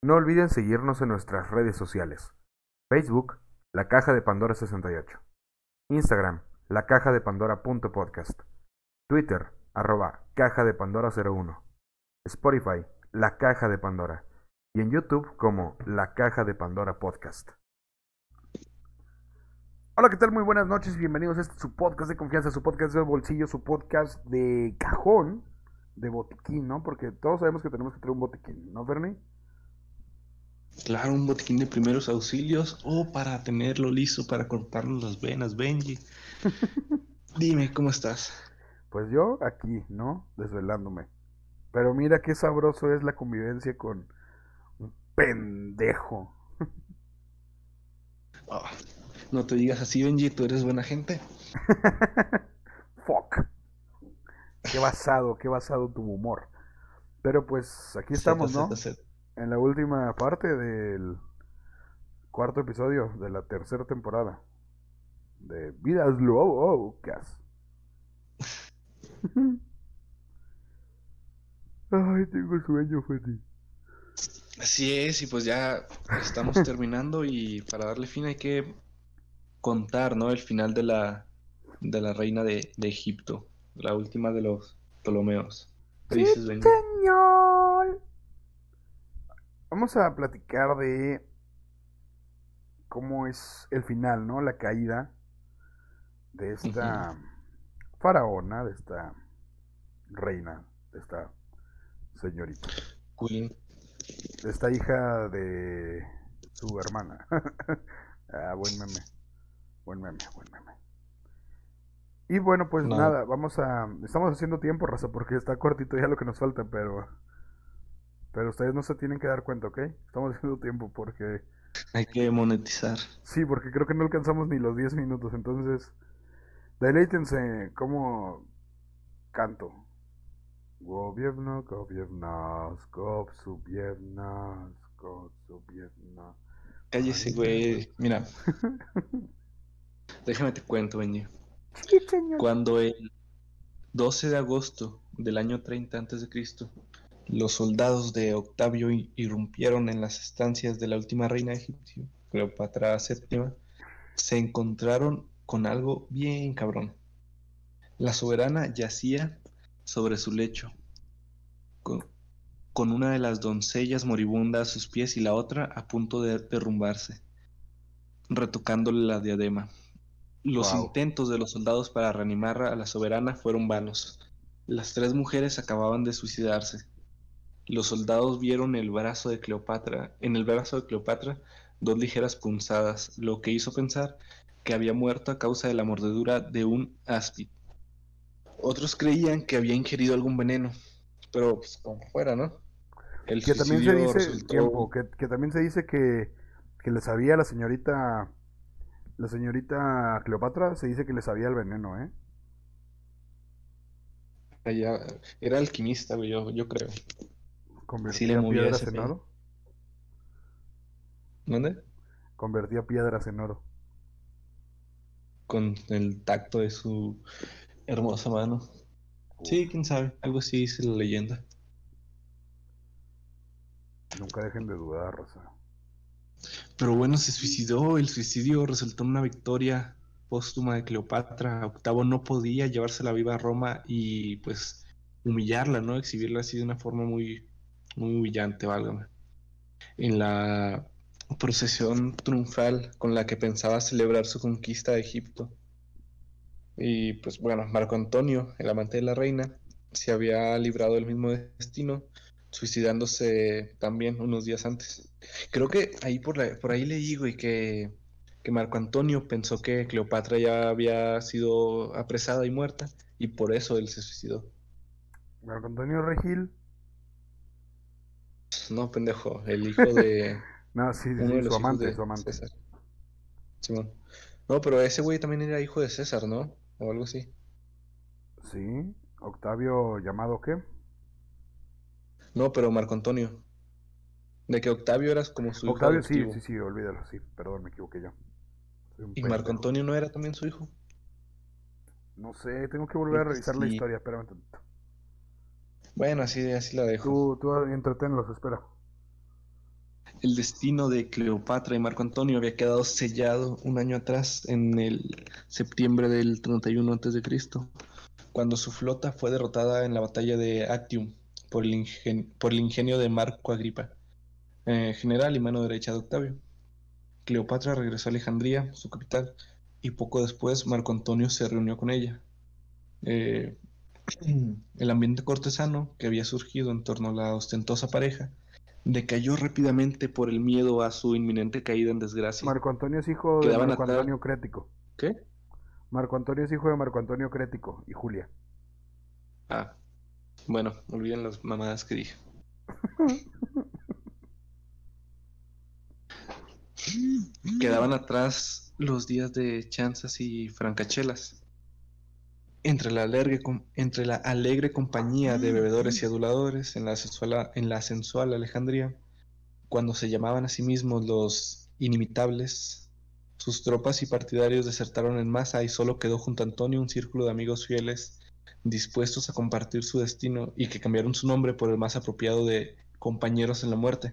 No olviden seguirnos en nuestras redes sociales. Facebook, La Caja de Pandora 68. Instagram, La Caja de Pandora.podcast. Twitter, arroba Caja de Pandora 01. Spotify, La Caja de Pandora. Y en YouTube como La Caja de Pandora Podcast. Hola, ¿qué tal? Muy buenas noches y bienvenidos a este su podcast de confianza, su podcast de bolsillo, su podcast de cajón, de botiquín, ¿no? Porque todos sabemos que tenemos que tener un botiquín, ¿no, Bernie? Claro, un botiquín de primeros auxilios o para tenerlo listo para cortarnos las venas, Benji. Dime, ¿cómo estás? Pues yo aquí, ¿no? Desvelándome. Pero mira qué sabroso es la convivencia con un pendejo. Ah, no te digas así, Benji, tú eres buena gente. Fuck. Qué basado, qué basado tu humor. Pero pues aquí estamos, ¿no? En la última parte del cuarto episodio de la tercera temporada de Vidas Locas. Ay, tengo sueño, Freddy. Así es, y pues ya estamos terminando y para darle fin hay que contar, ¿no? El final de la, de la reina de, de Egipto, la última de los Ptolomeos. ¿Qué dices, Benji? señor. Vamos a platicar de cómo es el final, ¿no? La caída de esta faraona, de esta reina, de esta señorita, Queen. de esta hija de su hermana. ah, buen meme, buen meme, buen meme. Y bueno, pues No. nada, vamos a... Estamos haciendo tiempo, raza, porque está cortito ya lo que nos falta, pero... Pero ustedes no se tienen que dar cuenta, ¿ok? Estamos haciendo tiempo porque... Hay que monetizar. Sí, porque creo que no alcanzamos ni los 10 minutos, entonces... Deleítense cómo canto. Gobierno, gobiernos, gob, subiernas, gob, subiernas. Cállese, güey. Mira, déjame te cuento, Benji. Sí, señor. Cuando el 12 de agosto del año 30 a.C., los soldados de Octavio irrumpieron en las estancias de la última reina de Egipto, Cleopatra VII, se encontraron con algo bien cabrón. La soberana yacía sobre su lecho, con, con una de las doncellas moribunda a sus pies y la otra a punto de derrumbarse, retocándole la diadema. Los Wow. intentos de los soldados para reanimar a la soberana fueron vanos. Las tres mujeres acababan de suicidarse. Los soldados vieron el brazo de Cleopatra, en el brazo de Cleopatra dos ligeras punzadas, lo que hizo pensar que había muerto a causa de la mordedura de un áspid. Otros creían que había ingerido algún veneno, pero pues como fuera, ¿no? El Que también se dice, resultó- tiempo, que, que también se dice que, que le sabía a la señorita, la señorita Cleopatra, se dice que le sabía el veneno, ¿eh? Allá- era alquimista, güey, yo, yo creo. Convertía movía piedras en oro. ¿Dónde? Convertía piedras en oro. Con el tacto de su hermosa mano. Sí, quién sabe, algo así dice la leyenda. Nunca dejen de dudar, raza. Pero bueno, se suicidó. El suicidio resultó en una victoria póstuma de Cleopatra. Octavo no podía llevársela viva a Roma y pues humillarla, ¿no? Exhibirla así de una forma muy, muy humillante, válgame. En la procesión triunfal con la que pensaba celebrar su conquista de Egipto. Y pues bueno, Marco Antonio, el amante de la reina, se había librado del mismo destino, suicidándose también unos días antes. Creo que ahí por, la- por ahí leí, güey, que, que Marco Antonio pensó que Cleopatra ya había sido apresada y muerta, y por eso él se suicidó. Marco Antonio Regil. No, pendejo, el hijo de No, sí, sí, sí, de los su amante, de su amante. César. Simón. No, pero ese güey también era hijo de César, ¿no? O algo así. Sí, Octavio llamado qué? No, pero Marco Antonio. De que Octavio eras como su hijo Octavio, sí, sí, sí, olvídalo, sí, perdón, me equivoqué yo. ¿Y Marco pendejo. Antonio no era también su hijo? No sé, tengo que volver a revisar la historia, espérame tantito. Bueno, así, así la dejo. Tú, tú entretenlos, espera. el destino de Cleopatra y Marco Antonio había quedado sellado un año atrás, en el septiembre del 31 a.C., cuando su flota fue derrotada en la batalla de Actium por el, ingenio de Marco Agripa, eh, general y mano derecha de Octavio. Cleopatra regresó a Alejandría, su capital, y poco después Marco Antonio se reunió con ella. Eh, el ambiente cortesano que había surgido en torno a la ostentosa pareja decayó rápidamente por el miedo a su inminente caída en desgracia. Marco Antonio es hijo de Marco Antonio Crético. ¿Qué? Marco Antonio es hijo de Marco Antonio Crético y Julia. Ah, bueno, olviden las mamadas que dije. Quedaban atrás los días de chanzas y francachelas. Entre la, alegre, entre la alegre compañía de bebedores y aduladores en la, sensual, en la sensual Alejandría, cuando se llamaban a sí mismos los inimitables, sus tropas y partidarios desertaron en masa y solo quedó junto a Antonio un círculo de amigos fieles dispuestos a compartir su destino y que cambiaron su nombre por el más apropiado de compañeros en la muerte,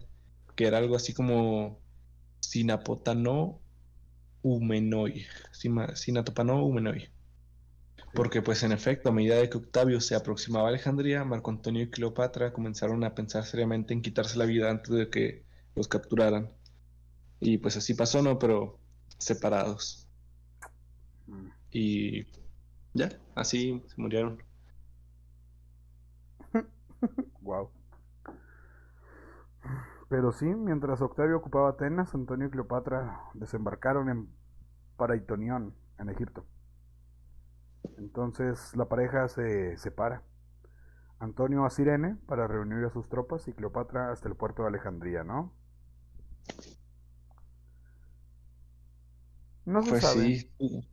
que era algo así como Sinapotano Umenoi, Sinatopano Umenoi. Porque pues en efecto, a medida de que Octavio se aproximaba a Alejandría, Marco Antonio y Cleopatra comenzaron a pensar seriamente en quitarse la vida antes de que los capturaran. Y pues así pasó, ¿no? Pero separados. Mm. Y ya, así se murieron. wow. Pero sí, mientras Octavio ocupaba Atenas, Antonio y Cleopatra desembarcaron en Paraitonión, en Egipto. Entonces la pareja se separa. Antonio a Sirene para reunir a sus tropas y Cleopatra hasta el puerto de Alejandría, ¿no? No se pues sabe. Sí.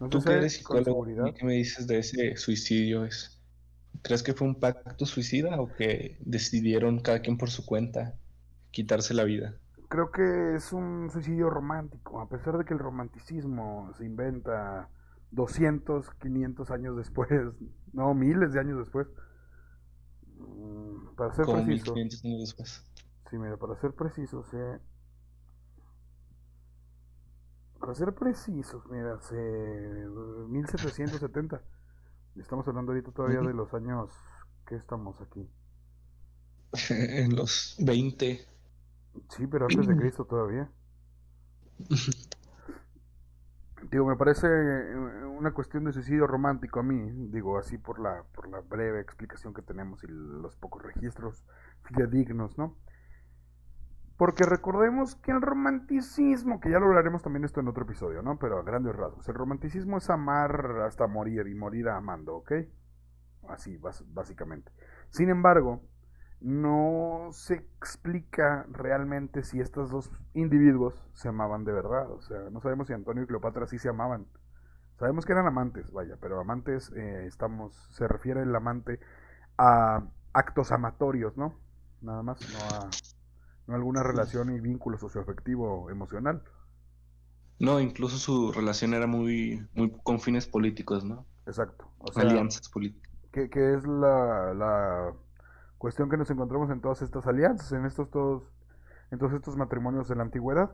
No ¿Tú que eres psicólogo, ¿qué me dices de ese suicidio? ¿Es, ¿Crees que fue un pacto suicida o que decidieron cada quien por su cuenta quitarse la vida? Creo que es un suicidio romántico, a pesar de que el romanticismo se inventa 200, 500 años después, no, miles de años después. Para ser preciso. años después. Sí, mira, para ser preciso, sí. Para ser precisos, mira, hace 1770. Estamos hablando ahorita todavía de los años que estamos aquí. en los 20. Sí, pero antes de Cristo todavía. Digo, me parece eh, una cuestión de suicidio romántico a mí, digo, así por la, por la breve explicación que tenemos y los pocos registros fidedignos, ¿no? Porque recordemos que el romanticismo, que ya lo hablaremos también esto en otro episodio, ¿no? Pero a grandes rasgos, el romanticismo es amar hasta morir y morir amando, ¿ok? Así, básicamente. Sin embargo, no se explica realmente si estos dos individuos se amaban de verdad. O sea, no sabemos si Antonio y Cleopatra sí se amaban. Sabemos que eran amantes, vaya, pero amantes, eh, estamos, se refiere el amante a actos amatorios, ¿no? Nada más, no a, no alguna relación y vínculo socioafectivo emocional. No, incluso su relación era muy, muy con fines políticos, ¿no? Exacto. Alianzas políticas. Que, que es la, la Cuestión que nos encontramos en todas estas alianzas, en estos todos, en todos estos matrimonios de la antigüedad.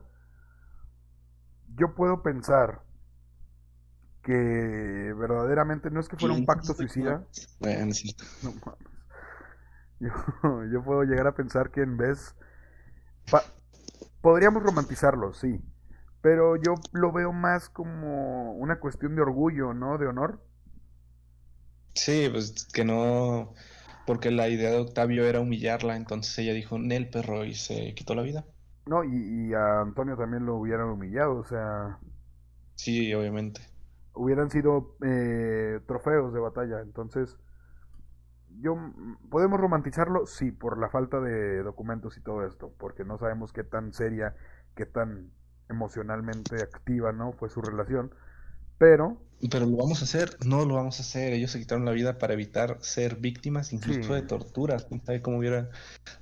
Yo puedo pensar que verdaderamente no es que fuera un pacto suicida. Bueno, Yo, puedo llegar a pensar que en vez... podríamos romantizarlo, sí. Pero yo lo veo más como una cuestión de orgullo, ¿no? De honor. Sí, pues que no porque la idea de Octavio era humillarla, entonces ella dijo, Nel perro, y se quitó la vida. No, y, a Antonio también lo hubieran humillado, o sea... Sí, obviamente. Hubieran sido eh, trofeos de batalla, entonces... Yo, ¿Podemos romantizarlo? Sí, por la falta de documentos y todo esto, porque no sabemos qué tan seria, qué tan emocionalmente activa, ¿no? Fue su relación. Pero. Pero lo vamos a hacer, no lo vamos a hacer. Ellos se quitaron la vida para evitar ser víctimas incluso de torturas. ¿Quién sabe cómo hubiera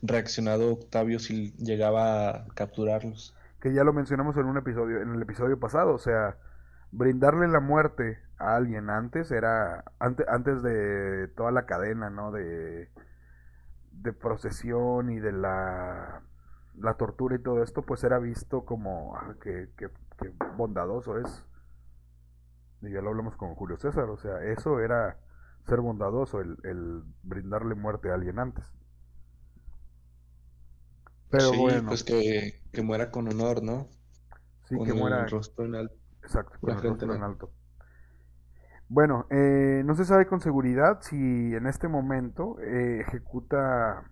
reaccionado Octavio si llegaba a capturarlos? Que ya lo mencionamos en un episodio, en el episodio pasado. O sea, brindarle la muerte a alguien antes era. Antes, antes de toda la cadena, ¿no? De. de procesión y de la la tortura y todo esto, pues era visto como ah, que, que, bondadoso es. Y ya lo hablamos con Julio César, o sea, eso era ser bondadoso, el, el brindarle muerte a alguien antes. Pero sí, bueno. Pues que, que, muera con honor, ¿no? Sí, que muera. rostro en alto. Exacto, con el rostro en alto. Bueno, eh, no se sabe con seguridad si en este momento eh, ejecuta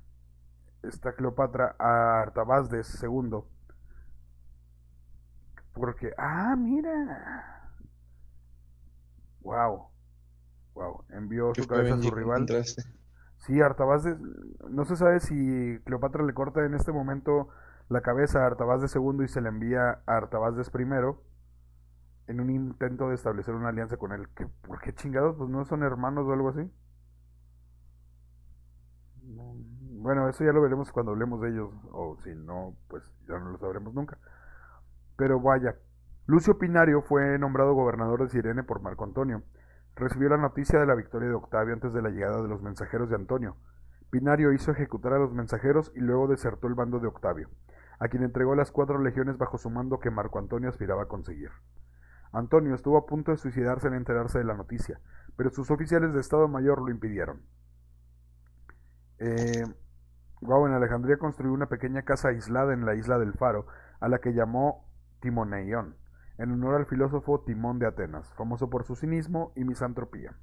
esta Cleopatra a Artabazdes II. Porque, ah, mira. Wow. Wow. Envió su cabeza a su rival. Sí, Artabazdes. No se sabe si Cleopatra le corta en este momento la cabeza a Artabazdes II y se la envía a Artabazdes I en un intento de establecer una alianza con él. ¿Qué, ¿Por qué chingados? Pues no son hermanos o algo así. Bueno, eso ya lo veremos cuando hablemos de ellos, o si no, pues ya no lo sabremos nunca. Pero vaya, Lucio Pinario fue nombrado gobernador de Sirene por Marco Antonio. Recibió la noticia de la victoria de Octavio antes de la llegada de los mensajeros de Antonio. Pinario hizo ejecutar a los mensajeros y luego desertó el bando de Octavio, a quien entregó las cuatro legiones bajo su mando que Marco Antonio aspiraba a conseguir. Antonio estuvo a punto de suicidarse al enterarse de la noticia, pero sus oficiales de Estado Mayor lo impidieron. Eh, Guau en Alejandría construyó una pequeña casa aislada en la isla del Faro, a la que llamó Timoneion, en honor al filósofo Timón de Atenas, famoso por su cinismo y misantropía.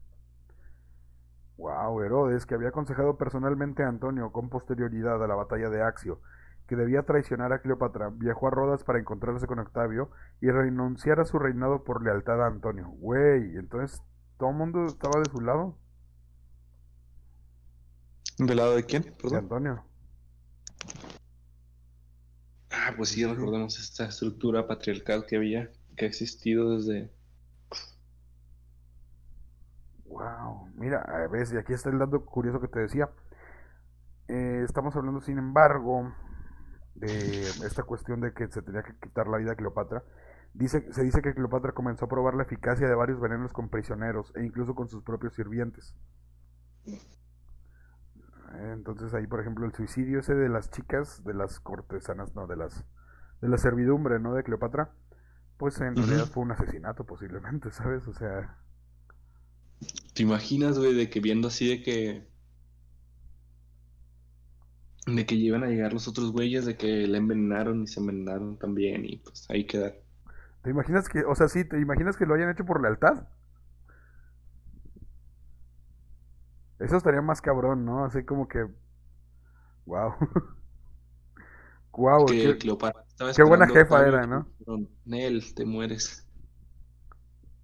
Wow, Herodes, que había aconsejado personalmente a Antonio con posterioridad a la batalla de Axio, que debía traicionar a Cleopatra, viajó a Rodas para encontrarse con Octavio y renunciar a su reinado por lealtad a Antonio. Güey, entonces todo el mundo estaba de su lado. ¿Del lado de quién? De Antonio. Ah, pues sí, recordemos esta estructura patriarcal que había, que ha existido desde... Wow, mira, a ver, aquí está el dato curioso que te decía. Eh, estamos hablando, sin embargo, de esta cuestión de que se tenía que quitar la vida a Cleopatra. Dice, se dice que Cleopatra comenzó a probar la eficacia de varios venenos con prisioneros e incluso con sus propios sirvientes. Entonces ahí, por ejemplo, el suicidio ese de las chicas, de las cortesanas, no, de las de la servidumbre, ¿no? De Cleopatra, pues en realidad fue un asesinato posiblemente, ¿sabes? O sea... ¿Te imaginas, güey, de que viendo así de que... De que llevan a llegar los otros güeyes, de que le envenenaron y se envenenaron también y pues ahí queda. ¿Te imaginas que, o sea, sí, te imaginas que lo hayan hecho por lealtad? Eso estaría más cabrón, ¿no? Así como que. Wow. wow, qué, qué buena jefa era, ¿no? Nel, te mueres.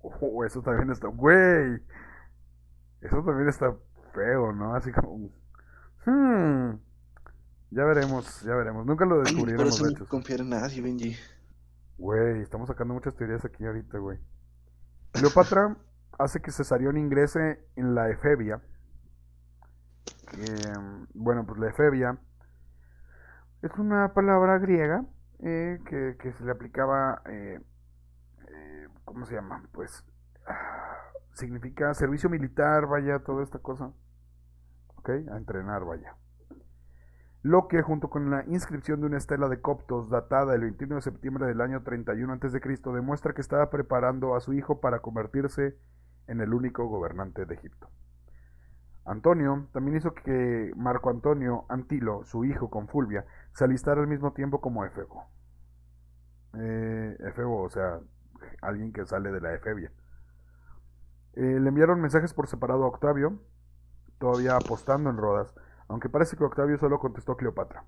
Oh, eso también está. Güey. Eso también está feo, ¿no? Así como. Hmm. Ya veremos, ya veremos. Nunca lo descubriremos, Por eso no confiar en nadie, Benji. Güey, estamos sacando muchas teorías aquí ahorita, güey. Cleopatra hace que Cesarión ingrese en la Efebia Em, bueno, pues la efebia es una palabra griega eh, que, se le aplicaba, eh, eh, ¿cómo se llama? Pues ah, significa servicio militar, vaya, toda esta cosa. ¿Ok? A entrenar, vaya. Lo que junto con la inscripción de una estela de coptos datada el 21 de septiembre del año 31 a.C. demuestra que estaba preparando a su hijo para convertirse en el único gobernante de Egipto. Antonio también hizo que Marco Antonio Antilo, su hijo con Fulvia, se alistara al mismo tiempo como Efebo. Eh, Efebo, o sea, alguien que sale de la Efebia. Eh, le enviaron mensajes por separado a Octavio, todavía apostando en Rodas, aunque parece que Octavio solo contestó Cleopatra.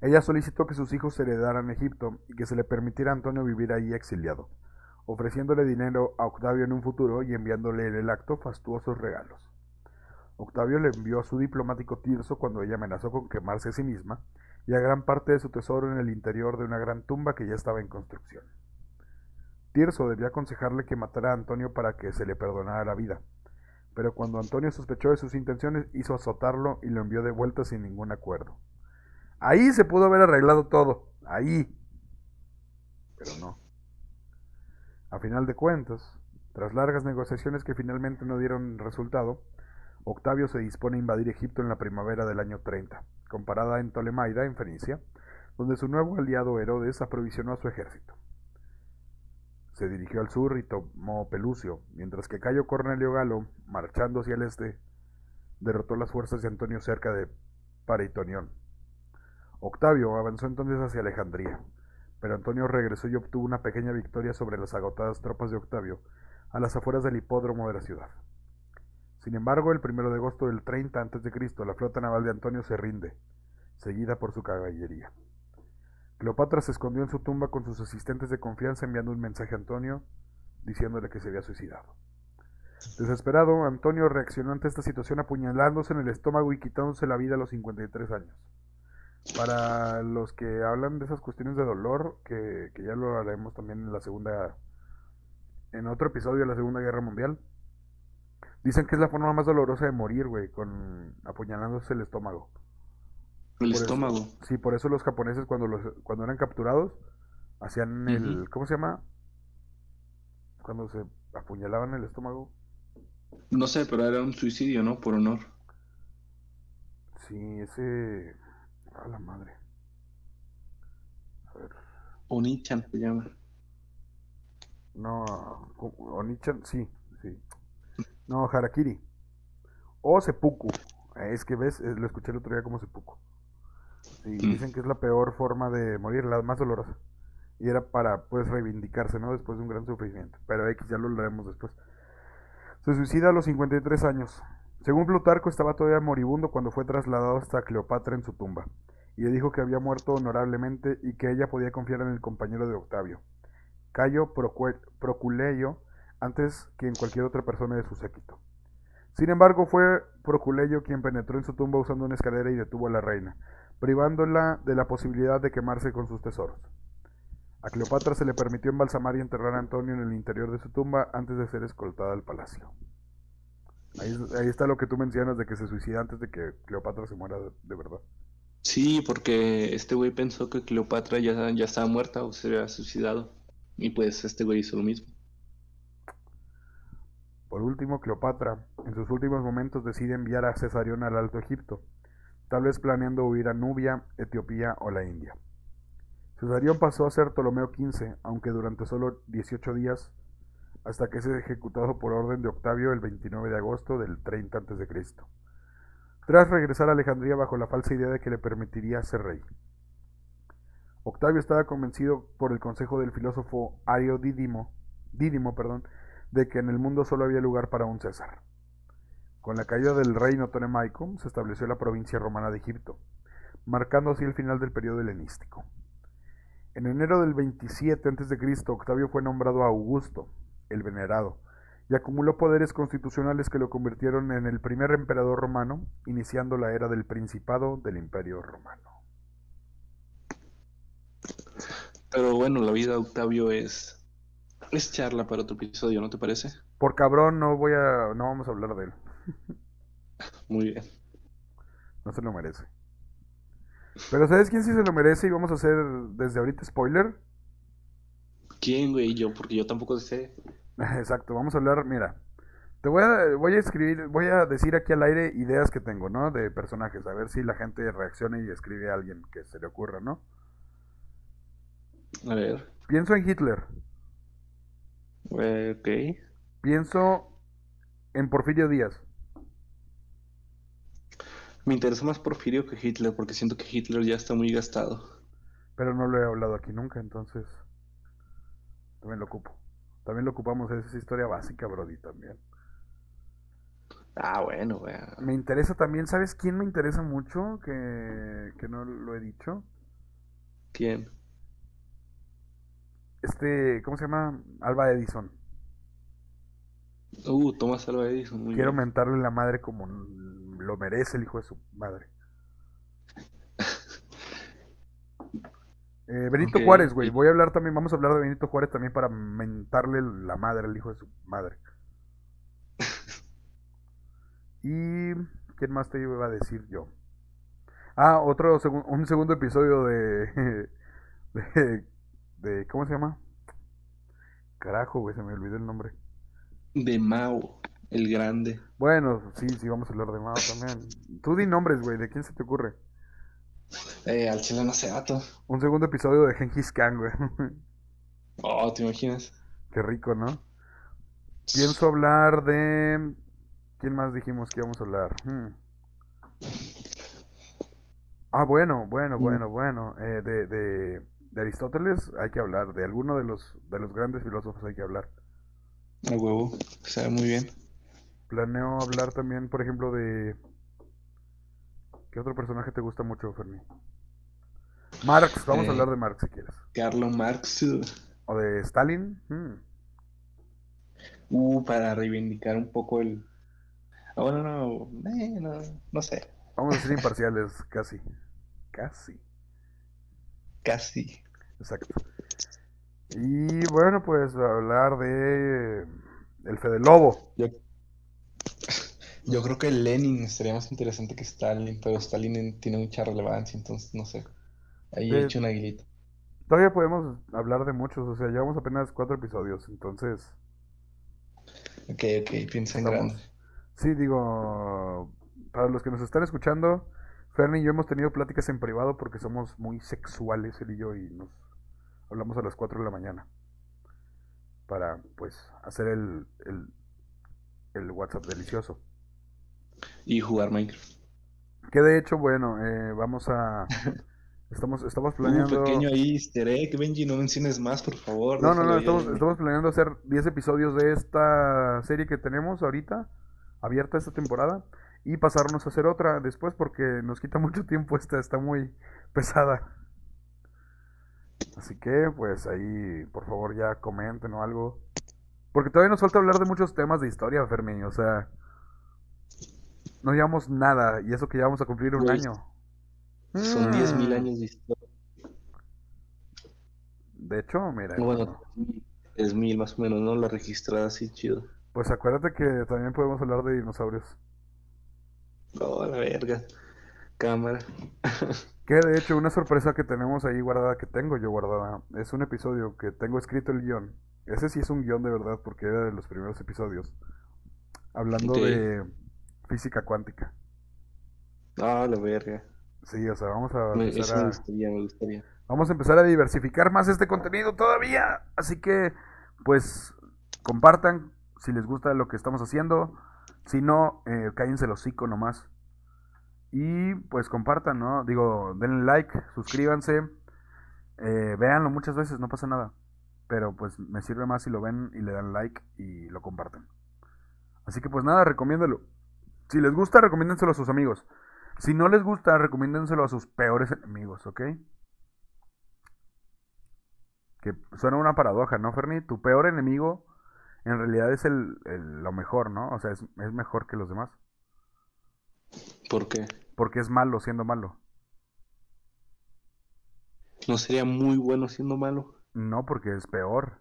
Ella solicitó que sus hijos heredaran Egipto y que se le permitiera a Antonio vivir ahí exiliado, ofreciéndole dinero a Octavio en un futuro y enviándole en el acto fastuosos regalos. Octavio le envió a su diplomático Tirso cuando ella amenazó con quemarse a sí misma y a gran parte de su tesoro en el interior de una gran tumba que ya estaba en construcción. Tirso debía aconsejarle que matara a Antonio para que se le perdonara la vida, pero cuando Antonio sospechó de sus intenciones hizo azotarlo y lo envió de vuelta sin ningún acuerdo. Ahí se pudo haber arreglado todo, ahí. Pero no. A final de cuentas, tras largas negociaciones que finalmente no dieron resultado, Octavio se dispone a invadir Egipto en la primavera del año 30. Comparada en Ptolemaida, en Fenicia, donde su nuevo aliado Herodes aprovisionó a su ejército. Se dirigió al sur y tomó Pelucio, mientras que Cayo Cornelio Galo, marchando hacia el este, derrotó las fuerzas de Antonio cerca de Paritonión. Octavio avanzó entonces hacia Alejandría, pero Antonio regresó y obtuvo una pequeña victoria sobre las agotadas tropas de Octavio a las afueras del hipódromo de la ciudad. Sin embargo, el 1 de agosto del 30 a.C., la flota naval de Antonio se rinde, seguida por su caballería. Cleopatra se escondió en su tumba con sus asistentes de confianza enviando un mensaje a Antonio diciéndole que se había suicidado. Desesperado, Antonio reaccionó ante esta situación apuñalándose en el estómago y quitándose la vida a los 53 años. Para los que hablan de esas cuestiones de dolor, que, que ya lo haremos también en la segunda, en otro episodio de la Segunda Guerra Mundial, dicen que es la forma más dolorosa de morir, güey, con apuñalándose el estómago. El estómago. sí, por eso los japoneses cuando los cuando eran capturados hacían el ¿cómo se llama? Cuando se apuñalaban el estómago. No sé, pero era un suicidio, ¿no? Por honor. Sí, ese a la madre. A ver. Onichan se llama. No, Onichan, sí, sí. No, Harakiri. O Seppuku. Es que ves, lo escuché el otro día como Seppuku. Y mm. dicen que es la peor forma de morir, la más dolorosa. Y era para, pues, reivindicarse, ¿no? Después de un gran sufrimiento. Pero X ya lo hablaremos después. Se suicida a los 53 años. Según Plutarco, estaba todavía moribundo cuando fue trasladado hasta Cleopatra en su tumba. Y le dijo que había muerto honorablemente y que ella podía confiar en el compañero de Octavio, Cayo Proculeio, antes que en cualquier otra persona de su séquito. Sin embargo, fue Proculeio quien penetró en su tumba usando una escalera y detuvo a la reina, privándola de la posibilidad de quemarse con sus tesoros. A Cleopatra se le permitió embalsamar y enterrar a Antonio en el interior de su tumba antes de ser escoltada al palacio. Ahí, está lo que tú mencionas de que se suicida antes de que Cleopatra se muera de, verdad. Sí, porque este güey pensó que Cleopatra ya, ya estaba muerta o se había suicidado. Y pues este güey hizo lo mismo. Por último, Cleopatra, en sus últimos momentos, decide enviar a Cesarión al Alto Egipto, tal vez planeando huir a Nubia, Etiopía o la India. Cesarión pasó a ser Ptolomeo XV, aunque durante solo 18 días, hasta que es ejecutado por orden de Octavio el 29 de agosto del 30 a.C., tras regresar a Alejandría bajo la falsa idea de que le permitiría ser rey. Octavio estaba convencido por el consejo del filósofo Ario Dídimo, Dídimo perdón, de que en el mundo solo había lugar para un César. Con la caída del reino tolemaico se estableció la provincia romana de Egipto, marcando así el final del periodo helenístico. En enero del 27 a.C., Octavio fue nombrado Augusto, el Venerado, y acumuló poderes constitucionales que lo convirtieron en el primer emperador romano, iniciando la era del Principado del Imperio Romano. Pero bueno, la vida de Octavio es, es charla para otro episodio, ¿no te parece? Por cabrón, no voy a, no vamos a hablar de él. Muy bien. No se lo merece. Pero ¿sabes quién sí se lo merece? Y vamos a hacer desde ahorita spoiler. ¿Quién, güey? Yo, porque yo tampoco sé. Exacto, vamos a hablar, mira. Te voy a, voy a escribir, voy a decir aquí al aire ideas que tengo, ¿no? De personajes, a ver si la gente reacciona y escribe a alguien que se le ocurra, ¿no? A ver. Pienso en Hitler. Eh, ok. Pienso en Porfirio Díaz. Me interesa más Porfirio que Hitler, porque siento que Hitler ya está muy gastado. Pero no lo he hablado aquí nunca, entonces también lo ocupo. También lo ocupamos, esa historia básica, Brody, también. Ah, bueno, Me interesa también, ¿sabes quién me interesa mucho? Que, que no lo he dicho. ¿Quién? Este, ¿cómo se llama? Alba Edison. Uh, Tomás Alba Edison. Quiero mentarle la madre como lo merece el hijo de su madre. Eh, Benito Juárez, güey. Voy a hablar también, vamos a hablar de Benito Juárez también para mentarle la madre al hijo de su madre. y ¿quién más te iba a decir yo? Ah, otro un segundo episodio de, de de ¿cómo se llama? Carajo, güey, se me olvidó el nombre. De Mao, el grande. Bueno, sí, sí, vamos a hablar de Mao también. Tú di nombres, güey, ¿de quién se te ocurre? Eh, al chile no sé, vato. Un segundo episodio de Genghis Khan, güey. Oh, ¿te imaginas? Qué rico, ¿no? Pienso hablar de... ¿Quién más dijimos que íbamos a hablar? Hmm. Ah, bueno, bueno, Mm. bueno, bueno. Eh, de, de, de Aristóteles hay que hablar. De alguno de los, de los grandes filósofos hay que hablar. A huevo, sabe muy bien. Planeo hablar también, por ejemplo, de... ¿Qué otro personaje te gusta mucho, Fermi? Marx, vamos a Eh. hablar de Marx si quieres. Carlo Marx. ¿O de Stalin? Hmm. Uh, para reivindicar un poco el. Ah, bueno, no, eh, no, no sé. Vamos a ser imparciales, casi. Casi. Casi. Exacto. Y bueno, pues hablar de el Fede Lobo. Yo, yo creo que Lenin sería más interesante que Stalin, pero Stalin en- tiene mucha relevancia, entonces no sé. Ahí he hecho una aguilita. Todavía podemos hablar de muchos, o sea, llevamos apenas cuatro episodios, entonces Ok, ok, piensa en grande. sí, digo, para los que nos están escuchando, Fernie y yo hemos tenido pláticas en privado porque somos muy sexuales, él y yo, y nos hablamos a las 4 de la mañana para, pues, hacer el, el, el WhatsApp delicioso. Y jugar Minecraft. Que de hecho, bueno, eh, vamos a... Estamos, estamos Un planeando... pequeño ahí easter egg, Benji, no menciones más, por favor. No, no, no, estamos, estamos planeando hacer 10 episodios de esta serie que tenemos ahorita, abierta esta temporada, y pasarnos a hacer otra después porque nos quita mucho tiempo esta, está muy pesada. Así que, pues ahí, por favor, ya comenten o algo. Porque todavía nos falta hablar de muchos temas de historia, Fermín, o sea, no llevamos nada, y eso que ya vamos a cumplir un Güey, año. Son Mm. 10.000 años de historia. De hecho, mira, Bueno, 10.000 más o menos, ¿no? La registrada así chido. pues acuérdate que también podemos hablar de dinosaurios. Oh, la verga. Cámara. Que de hecho una sorpresa que tenemos ahí guardada, que tengo yo guardada, es un episodio que tengo escrito el guion. Ese sí es un guion de verdad porque era de los primeros episodios. Hablando de física cuántica. Ah, la verga. Sí, o sea, vamos a Me- empezar me a, gustaría, me gustaría. vamos a empezar a diversificar más este contenido todavía. Así que, pues, compartan si les gusta lo que estamos haciendo. Si no, eh, cállense el hocico nomás. Y pues compartan, ¿no? Digo, denle like, suscríbanse. Eh, véanlo muchas veces, no pasa nada. Pero pues me sirve más si lo ven y le dan like y lo comparten. Así que pues nada, recomiéndelo. Si les gusta, recomiéndenselo a sus amigos. Si no les gusta, recomiéndenselo a sus peores enemigos, ¿ok? Que suena una paradoja, ¿no, Ferni? Tu peor enemigo en realidad es el, el- lo mejor, ¿no? O sea, es, es mejor que los demás. ¿Por qué? Porque es malo siendo malo. ¿No sería muy bueno siendo malo? No, porque es peor.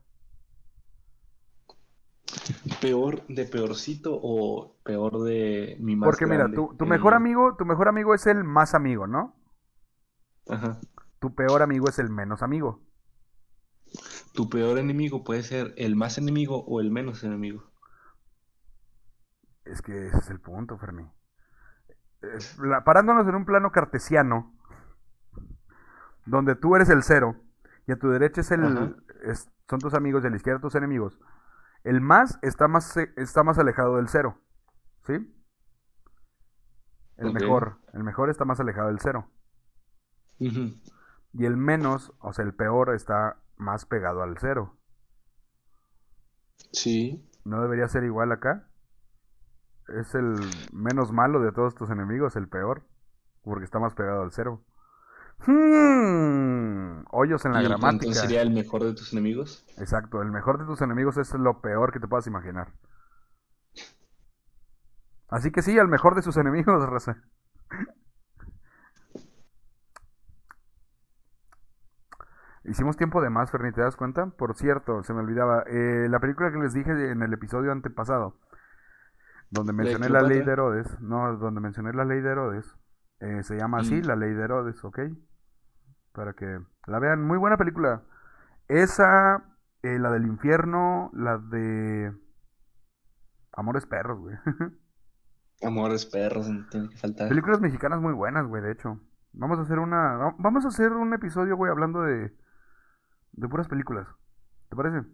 ¿Peor de peorcito o peor de mi más Porque mira, tu, tu mejor amigo, tu mejor amigo es el más amigo, ¿no? Ajá. Tu peor amigo es el menos amigo. Tu peor enemigo puede ser el más enemigo o el menos enemigo. Es que ese es el punto, Fermi. Es- la- parándonos en un plano cartesiano, donde tú eres el cero y a tu derecha es el, es- son tus amigos y a la izquierda tus enemigos. El más está más, está más alejado del cero, ¿sí? El mejor, el mejor está más alejado del cero. Y el menos, o sea, el peor está más pegado al cero. Sí. ¿No debería ser igual acá? Es el menos malo de todos tus enemigos, el peor. Porque está más pegado al cero. Hmm, hoyos en la ¿Y el gramática. entonces sería el mejor de tus enemigos? Exacto, el mejor de tus enemigos es lo peor que te puedas imaginar. Así que sí, al mejor de sus enemigos, raza. Hicimos tiempo de más, Ferni, ¿te das cuenta? Por cierto, se me olvidaba. eh, la película que les dije en el episodio antepasado, donde de mencioné la ley de? Herodes, no, donde mencioné la ley de Herodes, eh, se llama así, Mm. la ley de Herodes, ¿ok? Para que la vean. Muy buena película. Esa, eh, la del infierno, la de Amores Perros, güey. Amores perros, no tiene que faltar. Películas mexicanas muy buenas, güey, de hecho. Vamos a hacer una. Vamos a hacer un episodio, güey, hablando de. De puras películas. ¿Te parece?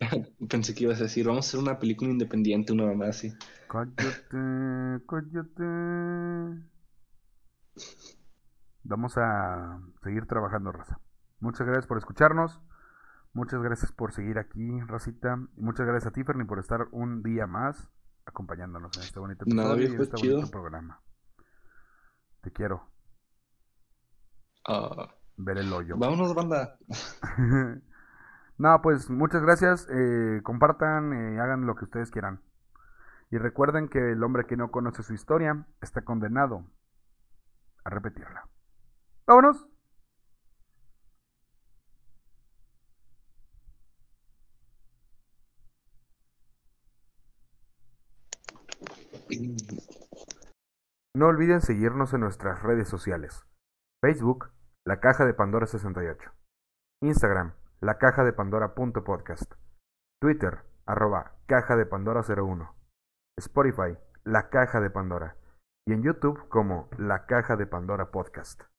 Pensé que ibas a decir, vamos a hacer una película independiente, una mamá así. Cállate, cállate. Vamos a seguir trabajando, raza. Muchas gracias por escucharnos. Muchas gracias por seguir aquí, Racita. Y muchas gracias a ti, Ferni, por estar un día más acompañándonos en este bonito episodio y este bonito programa. Te quiero. Ah. Ver el hoyo. Vámonos, banda. no, pues muchas gracias. Eh, compartan, y eh, hagan lo que ustedes quieran. Y recuerden que el hombre que no conoce su historia está condenado a repetirla. Vámonos. No olviden seguirnos en nuestras redes sociales. Facebook, La Caja de Pandora 68. Instagram, La Caja de Pandora.podcast. Twitter, arroba Caja de Pandora 01. Spotify, La Caja de Pandora. Y en YouTube como La Caja de Pandora Podcast.